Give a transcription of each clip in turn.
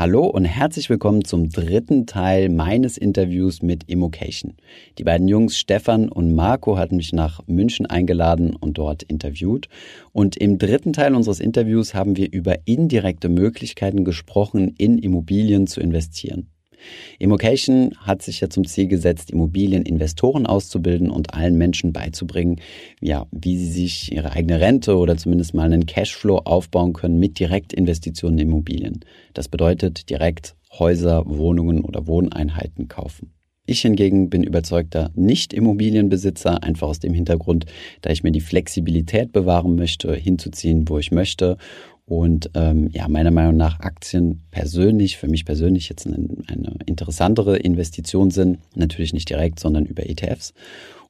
Hallo und herzlich willkommen zum dritten Teil meines Interviews mit Immocation. Die beiden Jungs Stefan und Marco hatten mich nach München eingeladen und dort interviewt. Und im dritten Teil unseres Interviews haben wir über indirekte Möglichkeiten gesprochen, in Immobilien zu investieren. Immocation hat sich ja zum Ziel gesetzt, Immobilieninvestoren auszubilden und allen Menschen beizubringen, ja, wie sie sich ihre eigene Rente oder zumindest mal einen Cashflow aufbauen können mit Direktinvestitionen in Immobilien. Das bedeutet direkt Häuser, Wohnungen oder Wohneinheiten kaufen. Ich hingegen bin überzeugter Nicht-Immobilienbesitzer, einfach aus dem Hintergrund, da ich mir die Flexibilität bewahren möchte, hinzuziehen, wo ich möchte und ähm, ja, meiner Meinung nach Aktien persönlich, für mich persönlich jetzt eine, eine interessantere Investition sind. Natürlich nicht direkt, sondern über ETFs.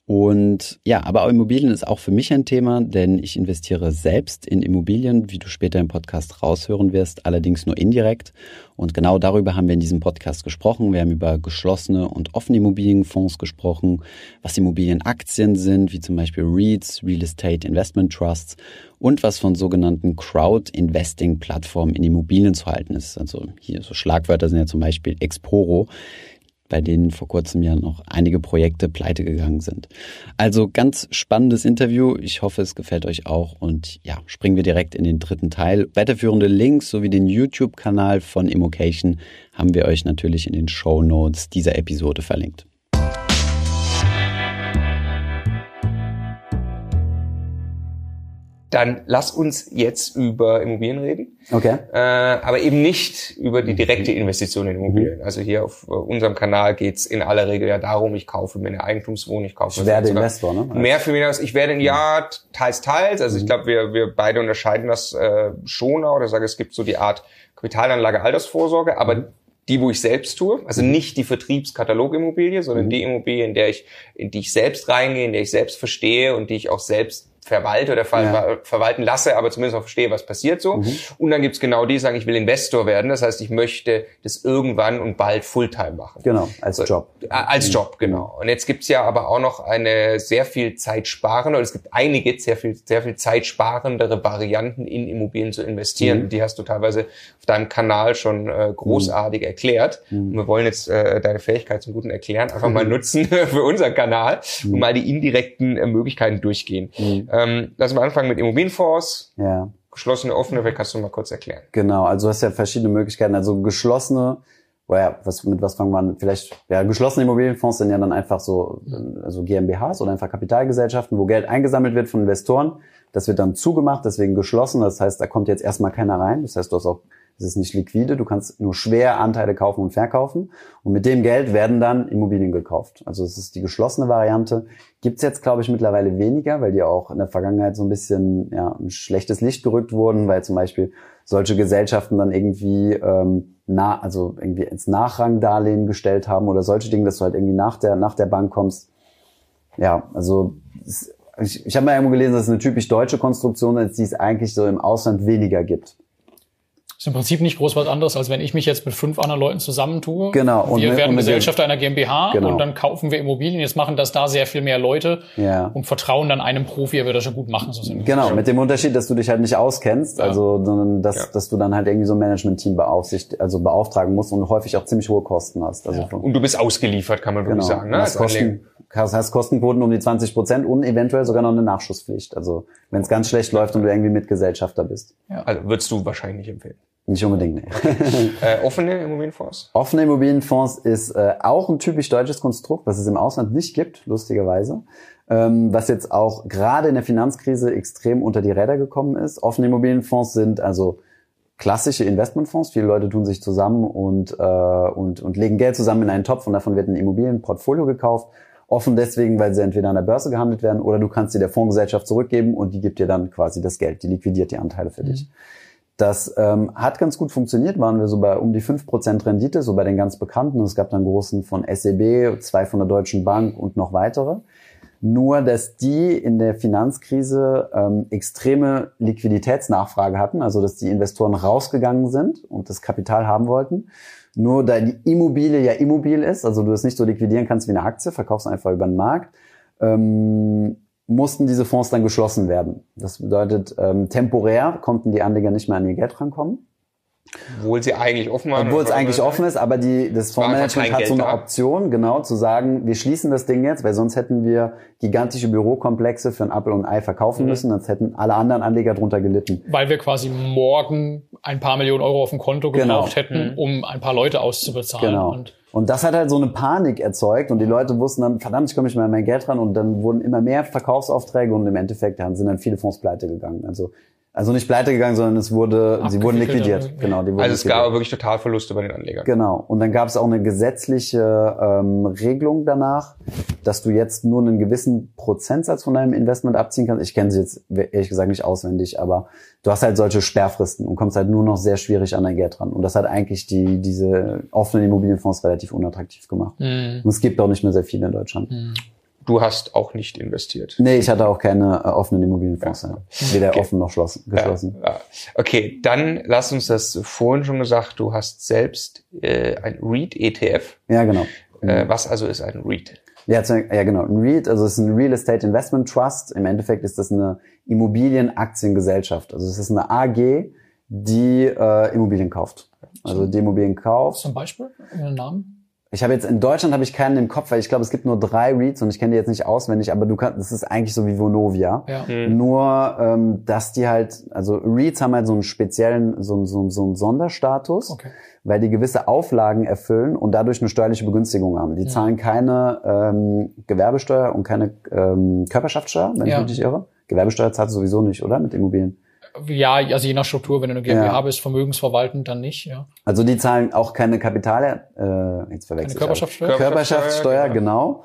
Und ja, aber Immobilien ist auch für mich ein Thema, denn ich investiere selbst in Immobilien, wie du später im Podcast raushören wirst, allerdings nur indirekt. Und genau darüber haben wir in diesem Podcast gesprochen. Wir haben über geschlossene und offene Immobilienfonds gesprochen, was Immobilienaktien sind, wie zum Beispiel REITs, Real Estate Investment Trusts und was von sogenannten Crowd-Investing-Plattformen in Immobilien zu halten ist. Also hier so Schlagwörter sind ja zum Beispiel Exporo bei denen vor kurzem ja noch einige Projekte pleite gegangen sind. Also ganz spannendes Interview. Ich hoffe, es gefällt euch auch. Und ja, springen wir direkt in den dritten Teil. Weiterführende Links sowie den YouTube-Kanal von Immocation haben wir euch natürlich in den Show Notes dieser Episode verlinkt. Dann lass uns jetzt über Immobilien reden. Okay. Äh, aber eben nicht über die direkte Investition in Immobilien. Mhm. Also hier auf äh, unserem Kanal geht's in aller Regel ja darum, ich kaufe mir eine Eigentumswohnung, ich kaufe ich werde Investor, ne? Mehr für mich aus. Ich werde ein Jahr teils, teils. Also mhm. ich glaube, wir, wir beide unterscheiden das äh, schon auch. Oder sage, es gibt so die Art Kapitalanlage, Altersvorsorge, aber mhm. die, wo ich selbst tue, also mhm. nicht die Vertriebskatalogimmobilie, sondern mhm. die Immobilie, in der ich, in die ich selbst reingehe, in der ich selbst verstehe und die ich auch selbst verwalte oder ver ja. verwalten lasse, aber zumindest auch verstehe, was passiert so. Mhm. Und dann gibt's genau die, die sagen, ich will Investor werden. Das heißt, ich möchte das irgendwann und bald Fulltime machen. Genau, als Job. Äh, als mhm. Job, genau. Und jetzt gibt's ja aber auch noch eine sehr viel zeitsparende, oder es gibt einige sehr viel, sehr viel zeitsparendere Varianten in Immobilien zu investieren. Mhm. Die hast du teilweise auf deinem Kanal schon äh, großartig mhm. erklärt. Mhm. Und wir wollen jetzt äh, deine Fähigkeit zum guten Erklären einfach mal nutzen für unseren Kanal und mal die indirekten äh, Möglichkeiten durchgehen. Ähm, lass mal anfangen mit Immobilienfonds. Ja. Geschlossene, offene, vielleicht kannst du mal kurz erklären. Genau, also du hast ja verschiedene Möglichkeiten. Also geschlossene, ja, was, mit was fangen wir an? Vielleicht, ja, geschlossene Immobilienfonds sind ja dann einfach so, also GmbHs oder einfach Kapitalgesellschaften, wo Geld eingesammelt wird von Investoren. Das wird dann zugemacht, deswegen geschlossen. Das heißt, da kommt jetzt erstmal keiner rein. Das heißt, du hast auch es ist nicht liquide, du kannst nur schwer Anteile kaufen und verkaufen. Und mit dem Geld werden dann Immobilien gekauft. Also es ist die geschlossene Variante. Gibt's jetzt, glaube ich, mittlerweile weniger, weil die auch in der Vergangenheit so ein bisschen ja, ein schlechtes Licht gerückt wurden, weil zum Beispiel solche Gesellschaften dann irgendwie ähm, na, also irgendwie ins Nachrangdarlehen gestellt haben oder solche Dinge, dass du halt irgendwie nach der, nach der Bank kommst. Ja, also ich, ich habe mal irgendwo gelesen, dass es eine typisch deutsche Konstruktion ist, die es eigentlich so im Ausland weniger gibt ist im Prinzip nicht groß was anderes, als wenn ich mich jetzt mit fünf anderen Leuten zusammentue. Genau. Und wir werden Gesellschaft einer GmbH genau. und dann kaufen wir Immobilien. Jetzt machen das da sehr viel mehr Leute ja. und vertrauen dann einem Profi, er wird das schon gut machen. So genau, mit dem Unterschied, dass du dich halt nicht auskennst, ja. also sondern dass, ja. dass du dann halt irgendwie so ein Management-Team beaufsicht, also beauftragen musst und häufig auch ziemlich hohe Kosten hast. Also. Und du bist ausgeliefert, kann man wirklich genau. sagen. Ne? Das Kosten, das heißt Kostenquoten um die 20 Prozent und eventuell sogar noch eine Nachschusspflicht. Also wenn es ganz schlecht läuft und du irgendwie Mitgesellschafter bist. Ja. Also würdest du wahrscheinlich nicht empfehlen. Nicht unbedingt, nee. äh, offene Immobilienfonds? Offene Immobilienfonds ist äh, auch ein typisch deutsches Konstrukt, was es im Ausland nicht gibt, lustigerweise. Ähm, was jetzt auch gerade in der Finanzkrise extrem unter die Räder gekommen ist. Offene Immobilienfonds sind also klassische Investmentfonds. Viele Leute tun sich zusammen und, äh, und, und legen Geld zusammen in einen Topf und davon wird ein Immobilienportfolio gekauft. Offen deswegen, weil sie entweder an der Börse gehandelt werden oder du kannst sie der Fondsgesellschaft zurückgeben und die gibt dir dann quasi das Geld, die liquidiert die Anteile für mhm. dich. Das ähm, hat ganz gut funktioniert, waren wir so bei um die 5% Rendite, so bei den ganz bekannten. Es gab dann großen von SEB, zwei von der Deutschen Bank und noch weitere. Nur, dass die in der Finanzkrise ähm, extreme Liquiditätsnachfrage hatten, also dass die Investoren rausgegangen sind und das Kapital haben wollten. Nur da die Immobilie ja immobil ist, also du es nicht so liquidieren kannst wie eine Aktie, verkaufst einfach über den Markt, ähm, mussten diese Fonds dann geschlossen werden. Das bedeutet, ähm, temporär konnten die Anleger nicht mehr an ihr Geld rankommen. Obwohl sie eigentlich offen waren. Obwohl es eigentlich offen ist, aber die, das Fondsmanagement hat so eine Option, genau, zu sagen, wir schließen das Ding jetzt, weil sonst hätten wir gigantische Bürokomplexe für ein Apple und ein Ei verkaufen mhm. müssen, sonst hätten alle anderen Anleger drunter gelitten. Weil wir quasi morgen ein paar Millionen Euro auf dem Konto genau. gebraucht genau. hätten, mhm. um ein paar Leute auszubezahlen. Genau. Und und das hat halt so eine Panik erzeugt und die Leute wussten dann, verdammt, ich komme nicht mehr an mein Geld ran und dann wurden immer mehr Verkaufsaufträge und im Endeffekt sind dann viele Fonds pleite gegangen. Also also nicht pleite gegangen, sondern es wurde, sie wurden liquidiert. Genau, die wurden also es liquidiert. gab wirklich Totalverluste bei den Anlegern. Genau. Und dann gab es auch eine gesetzliche ähm, Regelung danach, dass du jetzt nur einen gewissen Prozentsatz von deinem Investment abziehen kannst. Ich kenne sie jetzt ehrlich gesagt nicht auswendig, aber du hast halt solche Sperrfristen und kommst halt nur noch sehr schwierig an dein Geld ran. Und das hat eigentlich die diese offenen Immobilienfonds relativ unattraktiv gemacht. Mhm. Und es gibt auch nicht mehr sehr viele in Deutschland. Mhm. Du hast auch nicht investiert. Nee, ich hatte auch keine äh, offenen Immobilienfonds. Ja. Weder okay. offen noch schlossen, geschlossen. Ja, ja. Okay, dann lass uns das vorhin schon gesagt, du hast selbst äh, ein REIT-ETF. Ja, genau. Äh, was also ist ein REIT? Ja, ja, genau. Ein REIT, also es ist ein Real Estate Investment Trust. Im Endeffekt ist das eine Immobilienaktiengesellschaft. Also es ist eine AG, die äh, Immobilien kauft. Also die Immobilien kauft. Zum Beispiel? Einen Namen? Ich habe jetzt in Deutschland habe ich keinen im Kopf, weil ich glaube, es gibt nur drei Reads und ich kenne die jetzt nicht auswendig, aber du kannst, das ist eigentlich so wie Vonovia. Ja. Mhm. Nur, ähm, dass die halt, also Reads haben halt so einen speziellen, so, so, so einen Sonderstatus, okay. weil die gewisse Auflagen erfüllen und dadurch eine steuerliche Begünstigung haben. Die ja. zahlen keine ähm, Gewerbesteuer und keine ähm, Körperschaftssteuer, wenn ja. ich mich nicht irre. Gewerbesteuer zahlt sowieso nicht, oder? Mit Immobilien. Ja, also je nach Struktur, wenn du eine GmbH ja. bist, vermögensverwaltend, dann nicht, ja. Also die zahlen auch keine Kapital, äh, jetzt verwechselt keine Körperschaftssteuer? Körperschaftssteuer, genau. genau.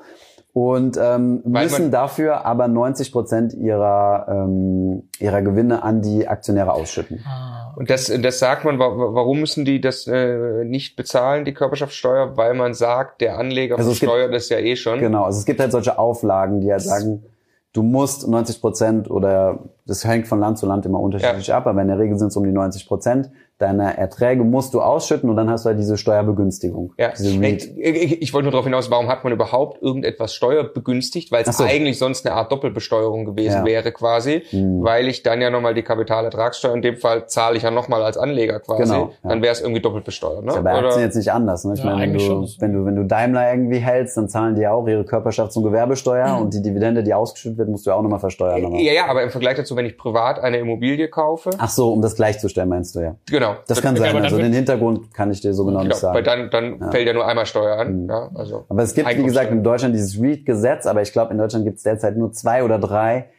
Und ähm, müssen dafür aber 90 Prozent ihrer, ähm, ihrer Gewinne an die Aktionäre ausschütten. Ah. Und das, das sagt man, warum müssen die das äh, nicht bezahlen, die Körperschaftssteuer? Weil man sagt, der Anleger also versteuert das ja eh schon. Genau, also es gibt halt solche Auflagen, die halt sagen, du musst 90 Prozent oder das hängt von Land zu Land immer unterschiedlich ja. ab, aber in der Regel sind es um die 90 Prozent deiner Erträge musst du ausschütten und dann hast du halt diese Steuerbegünstigung. Ja. Diese ich, ich, ich, wollte nur darauf hinaus, warum hat man überhaupt irgendetwas steuerbegünstigt? Weil es so. eigentlich sonst eine Art Doppelbesteuerung gewesen ja. wäre quasi, mhm. weil ich dann ja nochmal die Kapitalertragssteuer, in dem Fall zahle ich ja nochmal als Anleger quasi, genau, ja. dann wäre es irgendwie doppelt besteuert. Ne? Ist ja bei Aktien jetzt nicht anders. Ne? Ich ja, meine, wenn du, wenn, du, wenn du Daimler irgendwie hältst, dann zahlen die ja auch ihre Körperschafts- und Gewerbesteuer mhm. und die Dividende, die ausgeschüttet wird, musst du ja auch nochmal versteuern. Nochmal. Ja, ja, aber im Vergleich dazu, wenn ich privat eine Immobilie kaufe. Ach so, um das gleichzustellen, meinst du ja. Genau. Das kann sein. Also den Hintergrund kann ich dir so genau, genau nicht sagen. Weil dann, dann ja. fällt ja nur einmal Steuer an. Mhm. Ja, also aber es gibt, wie gesagt, in Deutschland dieses REIT-Gesetz, aber ich glaube, in Deutschland gibt es derzeit nur zwei oder drei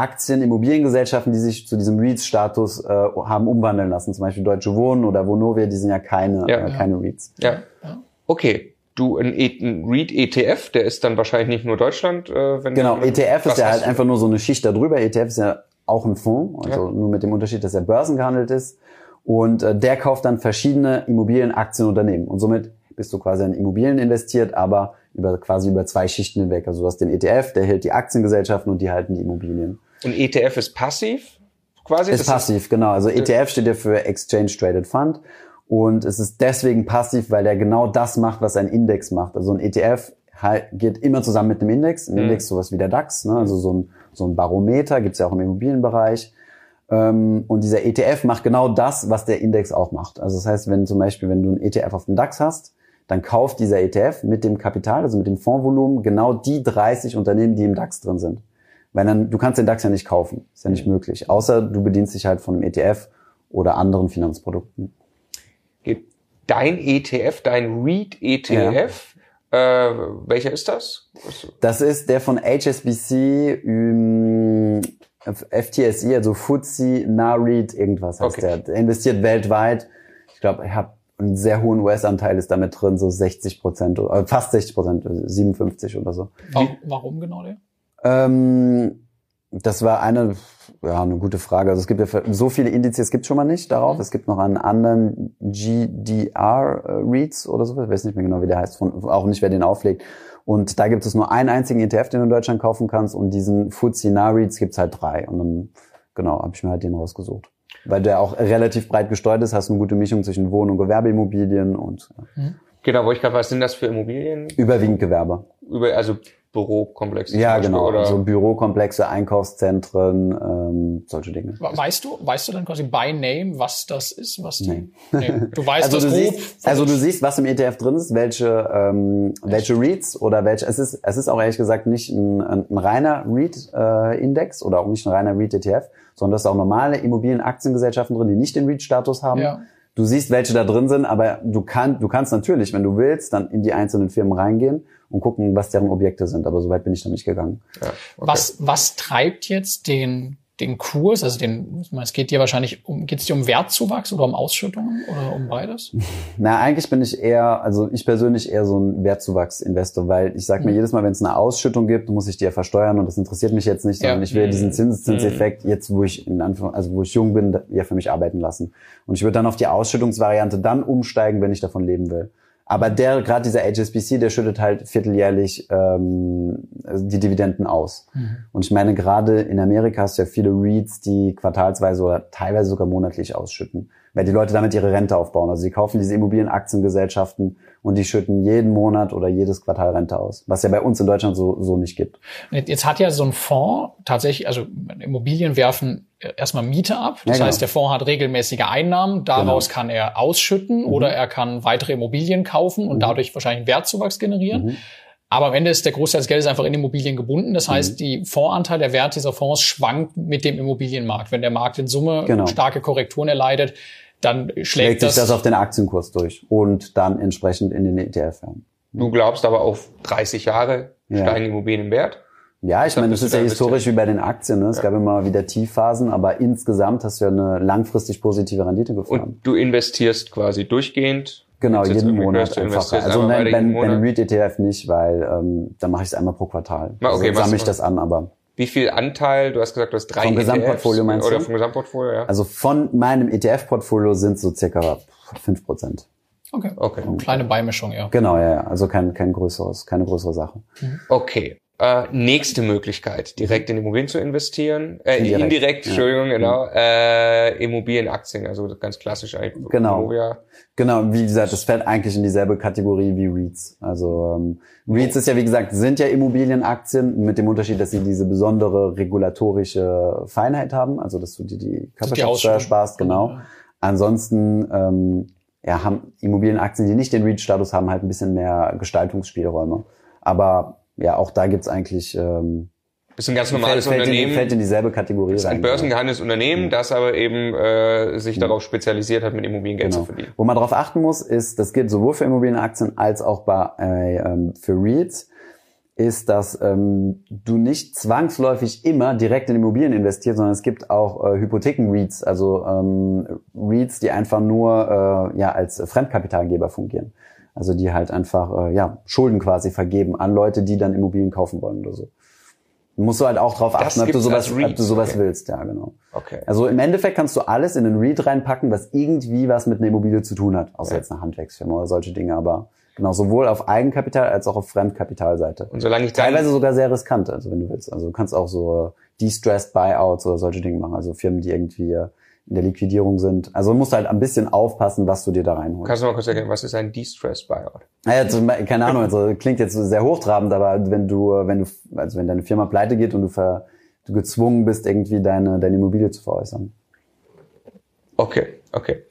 Aktien, Immobiliengesellschaften, die sich zu diesem REITs-Status äh, haben umwandeln lassen. Zum Beispiel Deutsche Wohnen oder Vonovia, die sind ja keine, ja. Äh, keine REITs. Ja. Okay. Du, ein, e ein REIT-ETF, der ist dann wahrscheinlich nicht nur Deutschland. Äh, wenn genau, ETF ist ja halt einfach nur so eine Schicht darüber. ETF ist ja auch ein Fonds, also ja. nur mit dem Unterschied, dass er börsengehandelt ist. Und äh, der kauft dann verschiedene Immobilienaktienunternehmen. Und somit bist du quasi in Immobilien investiert, aber über quasi über zwei Schichten hinweg. Also du hast den ETF, der hält die Aktiengesellschaften und die halten die Immobilien. Und ETF ist passiv quasi? Ist das passiv, ist genau. Also ETF steht ja für Exchange Traded Fund. Und es ist deswegen passiv, weil der genau das macht, was ein Index macht. Also ein ETF geht immer zusammen mit einem Index. Ein mhm. Index sowas wie der DAX, ne? also so ein, so ein Barometer, gibt's ja auch im Immobilienbereich. Ähm, und dieser ETF macht genau das, was der Index auch macht. Also das heißt, wenn zum Beispiel, wenn du einen ETF auf dem DAX hast, dann kauft dieser ETF mit dem Kapital, also mit dem Fondsvolumen, genau die 30 Unternehmen, die im DAX drin sind. Weil dann, du kannst den DAX ja nicht kaufen. Ist ja nicht möglich. Außer du bedienst dich halt von einem ETF oder anderen Finanzprodukten. Dein ETF, dein REIT-ETF. Äh, welcher ist das? Das ist der von HSBC, ähm, FTSE, also FTSE Nareed, irgendwas heißt okay. der. der. investiert weltweit. Ich glaube, ich habe einen sehr hohen US-Anteil ist damit drin, so 60 Prozent, äh, fast 60 Prozent, 57 oder so. Warum, warum genau der? Ähm, das war eine, ja, eine gute Frage. Also es gibt ja so viele Indizes gibt schon mal nicht darauf. Mhm. Es gibt noch einen anderen GDR-Reads oder so. Ich weiß nicht mehr genau, wie der heißt, von, auch nicht, wer den auflegt. Und da gibt es nur einen einzigen ETF, den du in Deutschland kaufen kannst. Und diesen FTSE Narits gibt es halt drei. Und dann, genau, habe ich mir halt den rausgesucht. Weil der auch relativ breit gesteuert ist, hast eine gute Mischung zwischen Wohn- und Gewerbeimmobilien und. Ja. Genau, wo ich gerade, was sind das für Immobilien? Überwiegend Gewerbe. Über, also Bürokomplexe. Ja, genau. Oder? So Bürokomplexe, Einkaufszentren, ähm, solche Dinge. Weißt du, weißt du dann quasi by name, was das ist? Was die, nee. nee. Du weißt also das du siehst, Also du siehst, was im ETF drin ist, welche, ähm, welche REITs oder welche. Es ist, es ist auch ehrlich gesagt nicht ein, ein, ein reiner REIT-Index äh, oder auch nicht ein reiner REIT-ETF, sondern das ist auch normale Immobilienaktiengesellschaften drin, die nicht den REIT-Status haben. Ja. Du siehst, welche da drin sind, aber du, kann, du kannst natürlich, wenn du willst, dann in die einzelnen Firmen reingehen und gucken, was deren Objekte sind. Aber soweit bin ich da nicht gegangen. Ja, okay. Was, was treibt jetzt den den Kurs, also den, es geht dir wahrscheinlich um, geht es dir um Wertzuwachs oder um Ausschüttungen oder um beides? Na, eigentlich bin ich eher, also ich persönlich eher so ein Wertzuwachs-Investor, weil ich sage mir mhm. jedes Mal, wenn es eine Ausschüttung gibt, muss ich die ja versteuern und das interessiert mich jetzt nicht, sondern ja. ich will diesen mhm. Zinseszinseffekt mhm. jetzt, wo ich in Anführung, also wo ich jung bin, ja für mich arbeiten lassen. Und ich würde dann auf die Ausschüttungsvariante dann umsteigen, wenn ich davon leben will. Aber der, gerade dieser HSBC, der schüttet halt vierteljährlich ähm, die Dividenden aus. Mhm. Und ich meine, gerade in Amerika hast du ja viele REITs, die quartalsweise oder teilweise sogar monatlich ausschütten weil die Leute damit ihre Rente aufbauen. Also sie kaufen diese Immobilienaktiengesellschaften und die schütten jeden Monat oder jedes Quartal Rente aus, was ja bei uns in Deutschland so, so nicht gibt. Jetzt hat ja so ein Fonds tatsächlich, also Immobilien werfen erstmal Miete ab. Das ja, genau. heißt, der Fonds hat regelmäßige Einnahmen, daraus genau. kann er ausschütten mhm. oder er kann weitere Immobilien kaufen und mhm. dadurch wahrscheinlich einen Wertzuwachs generieren. Mhm. Aber am Ende ist der Großteil des Geldes einfach in Immobilien gebunden. Das heißt, mhm. die Fondsanteil, der Wert dieser Fonds schwankt mit dem Immobilienmarkt. Wenn der Markt in Summe genau. starke Korrekturen erleidet, dann schlägt, schlägt das, sich das auf den Aktienkurs durch und dann entsprechend in den ETF. Du glaubst aber auf 30 Jahre ja. steigen Immobilien im Wert? Ja, ich meine, das ist ja historisch wie bei den Aktien. Ne? Es ja. gab immer wieder Tiefphasen, aber insgesamt hast du ja eine langfristig positive Rendite gefahren. Und du investierst quasi durchgehend Genau, jeden Monat einfach. Also nein, bei, bei einem REIT-ETF nicht, weil ähm, da mache ich es einmal pro Quartal. Ah, okay, also sammle ich das an, aber wie viel Anteil, du hast gesagt, du hast drei Vom ETFs, Gesamtportfolio meinst oder du? vom Gesamtportfolio, ja. Also von meinem ETF-Portfolio sind so circa fünf Prozent. Okay. okay. Kleine Beimischung, ja. Genau, ja, ja. Also kein, kein größeres, keine größere Sache. Mhm. Okay. Äh, nächste Möglichkeit, direkt in Immobilien zu investieren. Äh, indirekt, indirekt ja. Entschuldigung, genau. Mhm. Äh, Immobilienaktien, also ganz klassisch eigentlich. Genau. Immobilia. Genau, wie gesagt, das fällt eigentlich in dieselbe Kategorie wie REITs. Also ähm, REITs ist ja, wie gesagt, sind ja Immobilienaktien mit dem Unterschied, dass sie diese besondere regulatorische Feinheit haben, also dass du dir die Körperschaftssteuer sparst, genau. genau. Ansonsten ähm, ja, haben Immobilienaktien, die nicht den REIT-Status haben, halt ein bisschen mehr Gestaltungsspielräume. Aber ja, auch da gibt's eigentlich ähm, ist ein ganz normales fällt, Unternehmen. In, fällt in dieselbe Kategorie. Ist ein börsengehandeltes Unternehmen, mhm. das aber eben äh, sich mhm. darauf spezialisiert hat, mit Immobilien Geld genau. zu verdienen. Wo man darauf achten muss, ist, das gilt sowohl für Immobilienaktien als auch bei, äh, ähm, für REITs, ist, dass ähm, du nicht zwangsläufig immer direkt in Immobilien investierst, sondern es gibt auch äh, Hypotheken-REITs, also ähm, REITs, die einfach nur äh, ja als Fremdkapitalgeber fungieren. Also die halt einfach äh, ja Schulden quasi vergeben an Leute, die dann Immobilien kaufen wollen oder so musst du halt auch drauf achten, ob du sowas, ob du sowas okay. willst. Ja, genau. Okay. Also im Endeffekt kannst du alles in einen Read reinpacken, was irgendwie was mit einer Immobilie zu tun hat. Außer ja. jetzt eine Handwerksfirma oder solche Dinge, aber genau, sowohl auf Eigenkapital als auch auf Fremdkapitalseite. Und solange ich Teilweise sogar sehr riskant, also wenn du willst. Also du kannst auch so distressed Buyouts oder solche Dinge machen. Also Firmen, die irgendwie in der Liquidierung sind. Also musst du halt ein bisschen aufpassen, was du dir da reinholst. Kannst du mal kurz erklären, was ist ein Distress Buyout? Naja, also, keine Ahnung, also klingt jetzt sehr hochtrabend, aber wenn du, wenn du, also wenn deine Firma pleite geht und du, ver, du gezwungen bist, irgendwie deine, deine Immobilie zu veräußern. Okay, okay.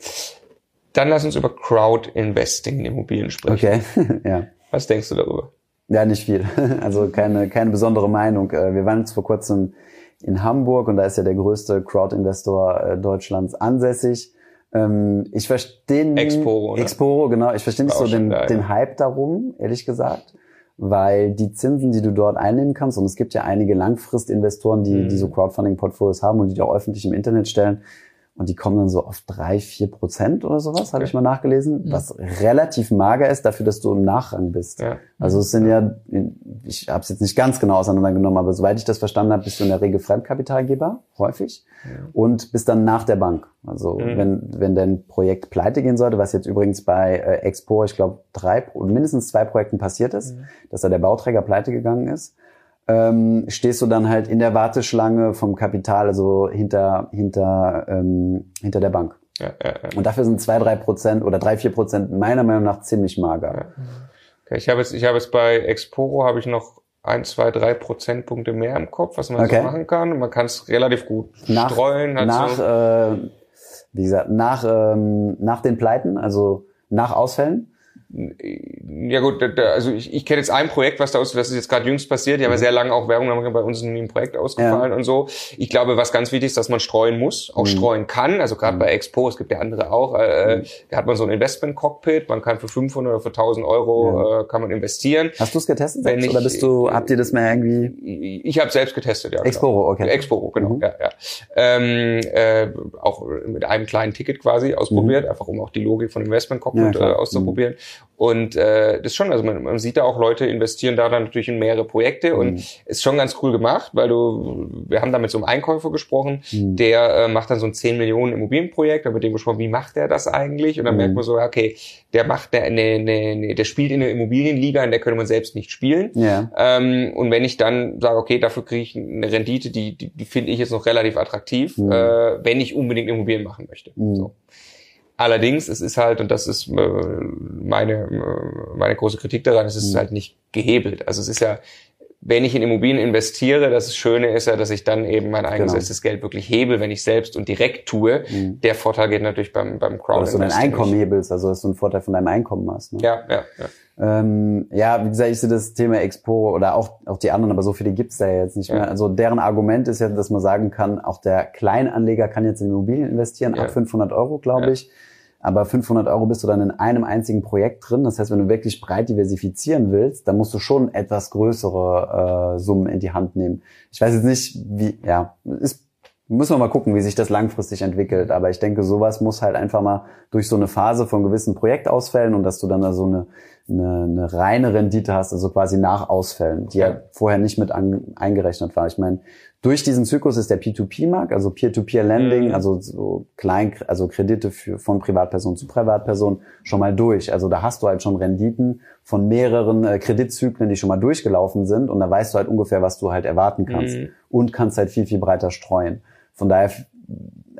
Dann lass uns über Crowd Investing in Immobilien sprechen. Okay, ja. Was denkst du darüber? Ja, nicht viel. Also keine, keine besondere Meinung. Äh, wir waren jetzt vor kurzem in Hamburg und da ist ja der größte Crowd-Investor äh, Deutschlands ansässig. Ähm, ich verstehe Exporo, ne? Exporo, genau. Ich verstehe nicht so den, da, ja. den Hype darum, ehrlich gesagt, weil die Zinsen, die du dort einnehmen kannst, und es gibt ja einige Langfristinvestoren, die, mhm. die so Crowdfunding-Portfolios haben und die auch öffentlich im Internet stellen, und die kommen dann so auf drei, vier Prozent oder sowas, okay. habe ich mal nachgelesen, mhm. was relativ mager ist dafür, dass du im Nachrang bist. Ja. Also es sind ja, ich habe es jetzt nicht ganz genau auseinandergenommen, aber soweit ich das verstanden habe, bist du in der Regel Fremdkapitalgeber, häufig, ja. und bist dann nach der Bank. Also mhm. wenn, wenn dein Projekt pleite gehen sollte, was jetzt übrigens bei äh, Expo, ich glaube, drei, mindestens zwei Projekten passiert ist, mhm. dass da der Bauträger pleite gegangen ist, ähm, stehst du dann halt in der Warteschlange vom Kapital, also hinter, hinter, ähm, hinter der Bank. Ja, ja, ja. Und dafür sind zwei, drei Prozent oder drei, vier Prozent meiner Meinung nach ziemlich mager. Ja. Okay, ich habe jetzt, ich habe jetzt bei Exporo habe ich noch ein, zwei, drei Prozentpunkte mehr im Kopf, was man okay. so machen kann. Man kann es relativ gut nach, streuen. nach, so. äh, wie gesagt, nach, ähm, nach den Pleiten, also nach Ausfällen. Ja gut, also ich, ich kenne jetzt ein Projekt, was da aus, das ist jetzt gerade jüngst passiert. Die haben ja mhm. sehr lange auch Werbung gemacht, bei uns in einem Projekt ausgefallen ja. und so. Ich glaube, was ganz wichtig ist, dass man streuen muss, auch mhm. streuen kann. Also gerade mhm. bei Expo, es gibt ja andere auch, äh, mhm. da hat man so ein Investment-Cockpit. Man kann für 500 oder für 1000 Euro ja. äh, kann man investieren. Hast du es getestet selbst, ich, oder bist du, habt ihr das mehr irgendwie? Ich habe selbst getestet, ja. Exporo, genau. okay. Exporo, genau, mhm. ja, ja. Ähm, äh, auch mit einem kleinen Ticket quasi ausprobiert, mhm. einfach um auch die Logik von Investment-Cockpit äh, auszuprobieren. Und äh, das ist schon, also man, man sieht da auch Leute investieren da dann natürlich in mehrere Projekte und mhm. ist schon ganz cool gemacht, weil du, wir haben da mit so einem Einkäufer gesprochen, mhm. der äh, macht dann so ein 10 Millionen Immobilienprojekt, da mit dem gesprochen, wie macht der das eigentlich? Und dann mhm. merkt man so, okay, der macht der, ne, ne, ne, der spielt in der Immobilienliga, in der könnte man selbst nicht spielen. Ja. Ähm, und wenn ich dann sage, okay, dafür kriege ich eine Rendite, die, die, die finde ich jetzt noch relativ attraktiv, mhm. äh, wenn ich unbedingt Immobilien machen möchte. Mhm. So. Allerdings, es ist halt, und das ist äh, meine, äh, meine große Kritik daran, es ist mhm. halt nicht gehebelt. Also es ist ja, wenn ich in Immobilien investiere, das Schöne ist ja, dass ich dann eben mein eingesetztes genau. Geld wirklich hebel, wenn ich selbst und direkt tue. Mhm. Der Vorteil geht natürlich beim, beim Crowd. Dass du dein Einkommen hebelst, also dass du einen Vorteil von deinem Einkommen hast. Ne? Ja, ja, ja. Ähm, ja, wie gesagt, ich sehe das Thema Expo oder auch, auch die anderen, aber so viele gibt's da ja jetzt nicht ja. mehr. Also deren Argument ist ja, dass man sagen kann, auch der Kleinanleger kann jetzt in Immobilien investieren, ja. ab 500 Euro, glaube ich aber 500 Euro bist du dann in einem einzigen Projekt drin. Das heißt, wenn du wirklich breit diversifizieren willst, dann musst du schon etwas größere äh, Summen in die Hand nehmen. Ich weiß jetzt nicht, wie, ja, ist, müssen wir mal gucken, wie sich das langfristig entwickelt. Aber ich denke, sowas muss halt einfach mal durch so eine Phase von gewissen Projektausfällen und dass du dann da so eine eine, eine reine Rendite hast, also quasi nach Ausfällen, die ja, vorher nicht mit an, eingerechnet war. Ich meine, durch diesen Zyklus ist der P2P-Markt, also Peer-to-Peer-Lending, mhm. also so klein, also Kredite für, von Privatperson zu Privatperson schon mal durch. Also da hast du halt schon Renditen von mehreren äh, Kreditzyklen, die schon mal durchgelaufen sind und da weißt du halt ungefähr, was du halt erwarten kannst mhm. und kannst halt viel, viel breiter streuen. Von daher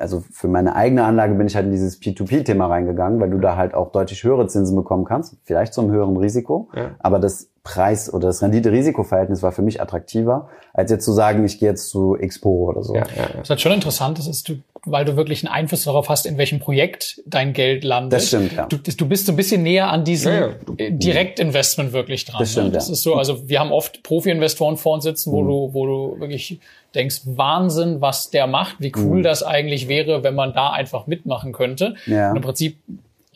also für meine eigene Anlage bin ich halt in dieses P2P-Thema reingegangen, weil du da halt auch deutlich höhere Zinsen bekommen kannst, vielleicht zum höheren Risiko. Ja. Aber das Preis- oder das Rendite-Risiko-Verhältnis war für mich attraktiver, als jetzt zu sagen, ich gehe jetzt zu Expo oder so. Ja, ja, ja. Was halt schon interessant ist, ist, du, weil du wirklich einen Einfluss darauf hast, in welchem Projekt dein Geld landet. Das stimmt, ja. Du, du bist so ein bisschen näher an diesem ja, ja. Direktinvestment wirklich dran. Das stimmt, ne? Das ist so, also wir haben oft Profi-Investoren vor uns sitzen, wo mhm. du, wo du wirklich denkst, Wahnsinn, was der macht, wie cool mhm. das eigentlich wäre, wenn man da einfach mitmachen könnte. Ja. Und im Prinzip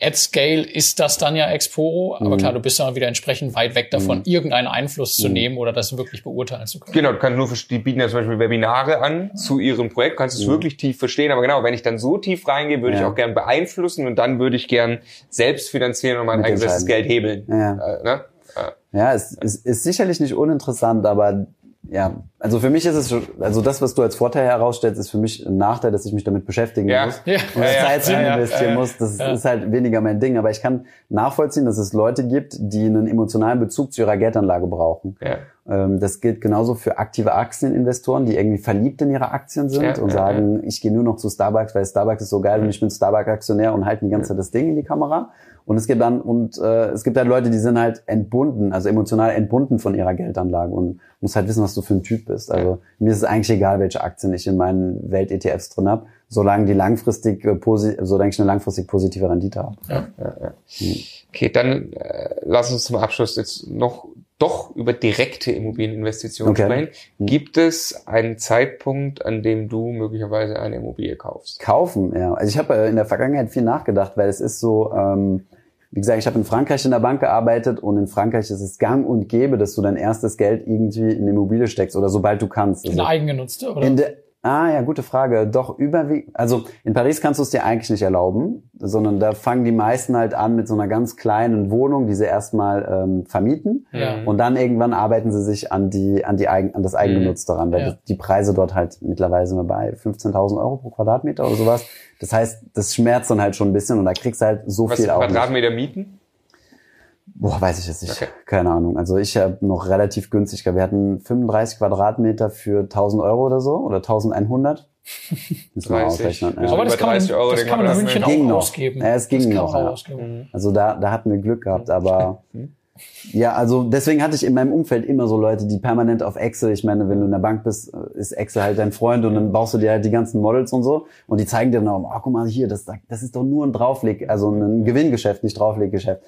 at Scale ist das dann ja Exporo, aber mhm. klar, du bist dann wieder entsprechend weit weg davon, mhm. irgendeinen Einfluss zu mhm. nehmen oder das wirklich beurteilen zu können. Genau, du kannst nur, die bieten ja zum Beispiel Webinare an zu ihrem Projekt, kannst es wirklich tief verstehen, aber genau, wenn ich dann so tief reingehe, würde ja. ich auch gern beeinflussen und dann würde ich gern selbst finanzieren und mein eigenes Geld hebeln. Ja, äh, ne? ja es, es ist sicherlich nicht uninteressant, aber ja, also für mich ist es schon, also das, was du als Vorteil herausstellst, ist für mich ein Nachteil, dass ich mich damit beschäftigen ja. muss ja. und ja, Zeit ja, investieren muss. Das ist halt weniger mein Ding. Aber ich kann nachvollziehen, dass es Leute gibt, die einen emotionalen Bezug zu ihrer Geldanlage brauchen. Ja. Ähm, das gilt genauso für aktive Aktieninvestoren, die irgendwie verliebt in ihre Aktien sind und sagen, ich gehe nur noch zu Starbucks, weil Starbucks ist so geil und ich bin Starbucks-Aktionär und halte die ganze Zeit das Ding in die Kamera. Und es gibt dann und äh, es gibt halt Leute, die sind halt entbunden, also emotional entbunden von ihrer Geldanlage und muss halt wissen, was du für ein Typ bist. Also mir ist es eigentlich egal, welche Aktien ich in meinen Welt-ETFs drin habe, solange die langfristig äh, solange ich eine langfristig positive Rendite habe. Ja, ja, ja. Hm. Okay, dann äh, lass uns zum Abschluss jetzt noch doch über direkte Immobilieninvestitionen okay. sprechen. Hm. Gibt es einen Zeitpunkt, an dem du möglicherweise eine Immobilie kaufst? Kaufen, ja. Also ich habe äh, in der Vergangenheit viel nachgedacht, weil es ist so, ähm, wie gesagt, ich habe in Frankreich in der Bank gearbeitet und in Frankreich ist es gang und gäbe, dass du dein erstes Geld irgendwie in Immobilie steckst oder sobald du kannst. Also in eigengenutzte, oder? In der, Ah ja, gute Frage. Doch überwiegend. Also in Paris kannst du es dir eigentlich nicht erlauben, sondern da fangen die meisten halt an mit so einer ganz kleinen Wohnung, die sie erstmal ähm, vermieten ja. und dann irgendwann arbeiten sie sich an die an die eigen, an das Eigengenutzte mhm. ran, weil ja. die Preise dort halt mittlerweile sind wir bei 15.000 Euro pro Quadratmeter oder sowas. Das heißt, das schmerzt dann halt schon ein bisschen und da kriegst du halt so Was viel auch. Quadratmeter nicht. mieten? Boah, weiß ich jetzt nicht. Okay. Keine Ahnung. Also ich habe noch relativ günstig. Wir hatten 35 Quadratmeter für 1000 Euro oder so oder 1100. Müssen wir ausrechnen. Ja. Aber das kann man, Euro, das kann man in München auch ging ausgeben. Ja, es ging noch. Ja. Mhm. Also da, da hatten wir Glück gehabt, aber Ja, also deswegen hatte ich in meinem Umfeld immer so Leute, die permanent auf Excel, ich meine, wenn du in der Bank bist, ist Excel halt dein Freund und dann baust du dir halt die ganzen Models und so und die zeigen dir dann auch, oh, guck mal hier, das, das ist doch nur ein Draufleg, also ein Gewinngeschäft, nicht Draufleggeschäft.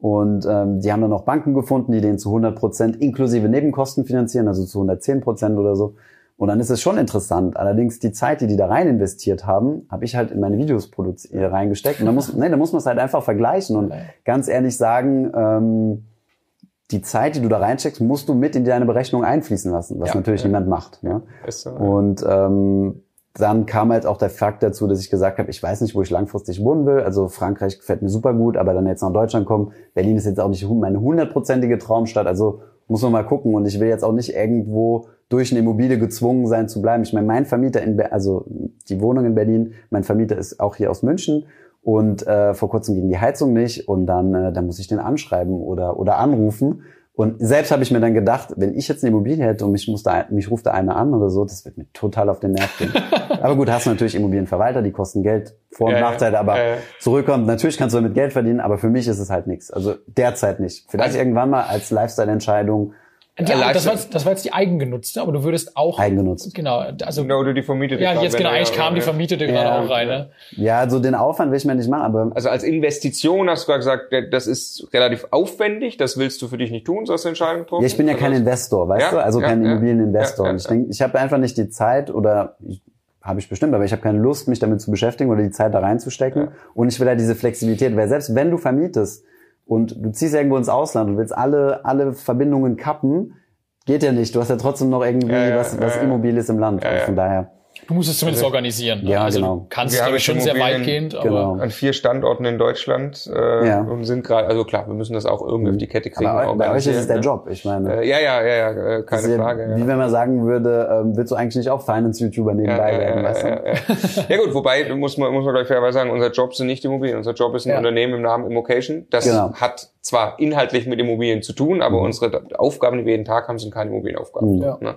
Und ähm, die haben dann auch Banken gefunden, die den zu 100 Prozent inklusive Nebenkosten finanzieren, also zu 110 Prozent oder so. Und dann ist es schon interessant. Allerdings die Zeit, die die da rein investiert haben, habe ich halt in meine Videos äh, reingesteckt. Und da muss, nee, da muss man es halt einfach vergleichen und ganz ehrlich sagen, ähm, die Zeit, die du da reinsteckst, musst du mit in deine Berechnung einfließen lassen, was ja, natürlich ja. niemand macht. Ja? So, und ähm, dann kam halt auch der Fakt dazu, dass ich gesagt habe, ich weiß nicht, wo ich langfristig wohnen will. Also Frankreich gefällt mir super gut, aber dann jetzt nach Deutschland kommen. Berlin ist jetzt auch nicht meine hundertprozentige Traumstadt. Also muss man mal gucken. Und ich will jetzt auch nicht irgendwo durch eine Immobilie gezwungen sein zu bleiben. Ich meine, mein Vermieter in, Be also die Wohnung in Berlin, mein Vermieter ist auch hier aus München und äh, vor kurzem ging die Heizung nicht und dann, äh, dann muss ich den anschreiben oder oder anrufen und selbst habe ich mir dann gedacht, wenn ich jetzt eine Immobilie hätte und mich, muss da, mich ruft da einer an oder so, das wird mir total auf den Nerv gehen. aber gut, hast du natürlich Immobilienverwalter, die kosten Geld, Vor- und ja, Nachteile, aber äh. zurückkommt, natürlich kannst du damit Geld verdienen, aber für mich ist es halt nichts. Also derzeit nicht. Vielleicht also, irgendwann mal als Lifestyle-Entscheidung die, das, war, das war jetzt die eigengenutzte, aber du würdest auch eigengenutzt. Genau, also genau, du die vermietete. Ja, jetzt genau, eigentlich kam die vermietete ja, gerade auch rein. Ne? Ja, also den Aufwand will ich mir nicht machen, aber also als Investition hast du gesagt, das ist relativ aufwendig, das willst du für dich nicht tun, so hast du Entscheidung getroffen. Ja, ich bin ja kein Investor, weißt ja, du, also ja, kein Immobilieninvestor. Ich denke, ich habe einfach nicht die Zeit oder ich, habe ich bestimmt, aber ich habe keine Lust, mich damit zu beschäftigen oder die Zeit da reinzustecken. Und ich will ja diese Flexibilität, weil selbst wenn du vermietest und du ziehst irgendwo ins Ausland und willst alle alle Verbindungen kappen Geht ja nicht. Du hast ja trotzdem noch irgendwie ja, was, was Immobiles im Land. Und von daher Du musst es zumindest also, organisieren. Ja, also genau. Du kannst wir haben schon sehr weitgehend, genau. an vier Standorten in Deutschland äh, ja. und sind gerade, also klar, wir müssen das auch irgendwie mhm. auf die Kette kriegen. Aber bei euch ist es der ne? Job, ich meine. Äh, ja, ja, ja, ja, äh, keine Frage. Ja. Wie wenn man sagen würde, ähm, willst du eigentlich nicht auch Finance-YouTuber nebenbei ja, werden, weißt du? Ja, ja. gut, wobei muss man muss man gleich fairerweise sagen, unser Job sind nicht Immobilien, unser Job ist ein Unternehmen im Namen Immocation. Das genau. hat zwar inhaltlich mit Immobilien zu tun, aber mhm. unsere Aufgaben, die wir jeden Tag haben, sind keine Immobilienaufgaben. Mhm. Ja. Ne?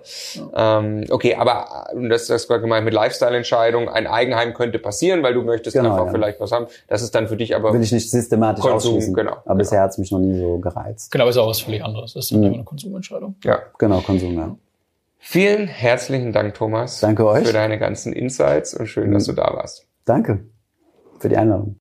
Ähm, okay, aber das, das war gemeint mit Lifestyle-Entscheidung. Ein Eigenheim könnte passieren, weil du möchtest genau, einfach ja. vielleicht was haben. Das ist dann für dich aber will ich nicht systematisch Konsum, ausschließen. Genau. Aber genau. bisher hat es mich noch nie so gereizt. Genau, ist auch was völlig anderes. Das ist mhm. immer eine Konsumentscheidung. Ja, genau Konsum. Ja. Vielen herzlichen Dank, Thomas. Danke euch für deine ganzen Insights und schön, dass mhm. du da warst. Danke für die Einladung.